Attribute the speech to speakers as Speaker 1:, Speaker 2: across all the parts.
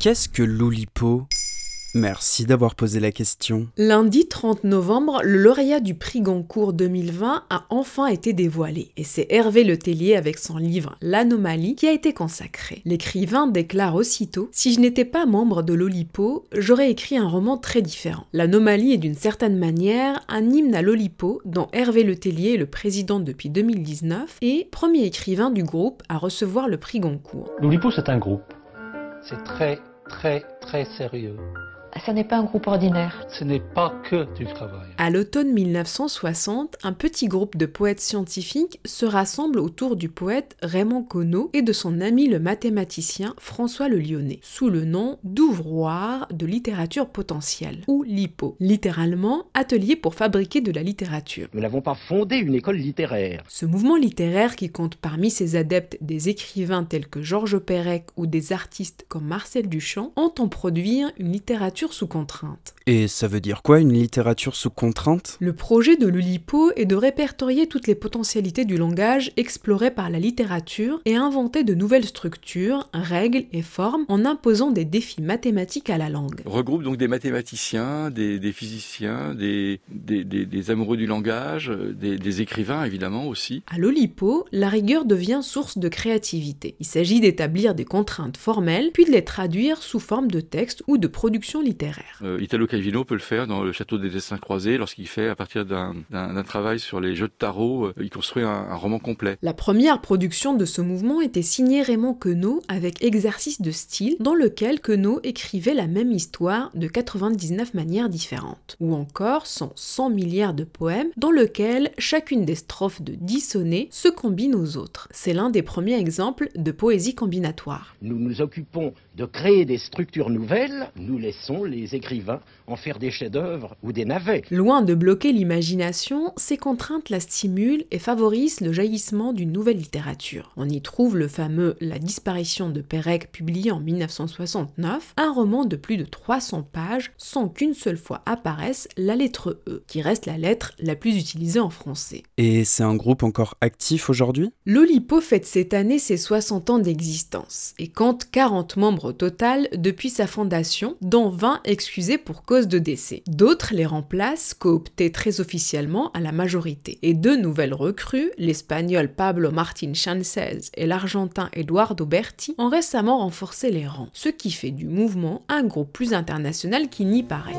Speaker 1: Qu'est-ce que l'Oulipo? Merci d'avoir posé la question.
Speaker 2: Lundi 30 novembre, le lauréat du prix Goncourt 2020 a enfin été dévoilé. Et c'est Hervé Letellier avec son livre L'Anomalie qui a été consacré. L'écrivain déclare aussitôt Si je n'étais pas membre de l'Olipo, j'aurais écrit un roman très différent. L'Anomalie est d'une certaine manière un hymne à l'Olipo dont Hervé Letellier est le président depuis 2019 et premier écrivain du groupe à recevoir le prix Goncourt.
Speaker 3: L'Oulipo, c'est un groupe. C'est très, très, très sérieux.
Speaker 4: Ce n'est pas un groupe ordinaire.
Speaker 3: Ce n'est pas que du travail.
Speaker 2: À l'automne 1960, un petit groupe de poètes scientifiques se rassemble autour du poète Raymond Queneau et de son ami le mathématicien François Le Lyonnais, sous le nom d'ouvroir de littérature potentielle, ou LIPO, littéralement atelier pour fabriquer de la littérature.
Speaker 5: Nous n'avons pas fondé une école littéraire.
Speaker 2: Ce mouvement littéraire qui compte parmi ses adeptes des écrivains tels que Georges Perec ou des artistes comme Marcel Duchamp entend produire une littérature sous contrainte.
Speaker 1: Et ça veut dire quoi une littérature sous contrainte?
Speaker 2: Le projet de l'Ulipo est de répertorier toutes les potentialités du langage explorées par la littérature et inventer de nouvelles structures, règles et formes en imposant des défis mathématiques à la langue.
Speaker 6: Regroupe donc des mathématiciens, des, des physiciens, des, des, des, des, amoureux du langage, des, écrivains évidemment aussi.
Speaker 2: À l'Olipo, la rigueur devient source de créativité. Il s'agit d'établir des contraintes formelles puis de les traduire sous forme de textes ou de productions
Speaker 6: Euh, Italo Calvino peut le faire dans le château des dessins croisés lorsqu'il fait à partir d'un travail sur les jeux de tarot, euh, il construit un, un, roman complet.
Speaker 2: La première production de ce mouvement était signée Raymond Queneau avec exercice de style dans lequel Queneau écrivait la même histoire de 99 manières différentes. Ou encore son 100 milliards de poèmes dans lequel chacune des strophes de 10 sonnets se combine aux autres. C'est l'un des premiers exemples de poésie combinatoire.
Speaker 5: Nous nous occupons de créer des structures nouvelles, nous laissons les écrivains en faire des chefs-d'œuvre ou des navets.
Speaker 2: Loin de bloquer l'imagination, ces contraintes la stimulent et favorisent le jaillissement d'une nouvelle littérature. On y trouve le fameux La disparition de Pérec publié en 1969, un roman de plus de 300 pages sans qu'une seule fois apparaisse la lettre E, qui reste la lettre la plus utilisée en français.
Speaker 1: Et c'est un groupe encore actif aujourd'hui?
Speaker 2: L'Olipo fête cette année ses 60 ans d'existence et compte 40 membres au total depuis sa fondation, dont 20 excusés pour cause de décès. D'autres les remplacent, cooptés très officiellement à la majorité. Et deux nouvelles recrues, l'espagnol Pablo Martín Sánchez et l'argentin Eduardo Berti, ont récemment renforcé les rangs, ce qui fait du mouvement un groupe plus international qu'il n'y paraît.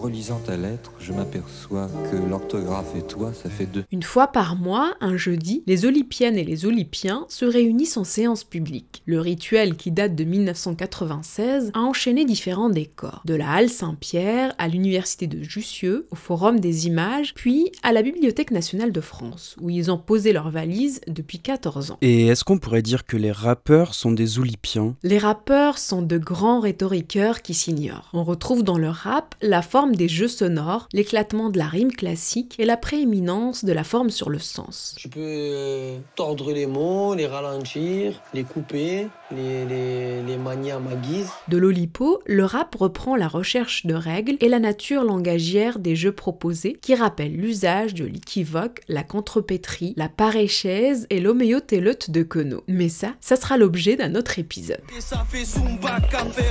Speaker 7: En relisant ta lettre, je m'aperçois que l'orthographe et toi, ça fait deux.
Speaker 2: Une fois par mois, un jeudi, les Olympiennes et les Olympiens se réunissent en séance publique. Le rituel, qui date de 1996, a enchaîné différents décors. De la Halle Saint-Pierre à l'Université de Jussieu, au Forum des images, puis à la Bibliothèque nationale de France, où ils ont posé leurs valises depuis 14 ans.
Speaker 1: Et est-ce qu'on pourrait dire que les rappeurs sont des Oulipiens
Speaker 2: Les rappeurs sont de grands rhétoriqueurs qui s'ignorent. On retrouve dans le rap la forme des jeux sonores, l'éclatement de la rime classique et la prééminence de la forme sur le sens.
Speaker 8: Tu peux euh, tordre les mots, les ralentir, les couper, les, les, les manier à ma guise.
Speaker 2: De l'Olipo, le rap reprend la recherche de règles et la nature langagière des jeux proposés qui rappellent l'usage de l'équivoque, la contrepétrie, la paréchaise et l'homéotéleute de Queneau. Mais ça, ça sera l'objet d'un autre épisode.
Speaker 9: Et ça fait zumba, café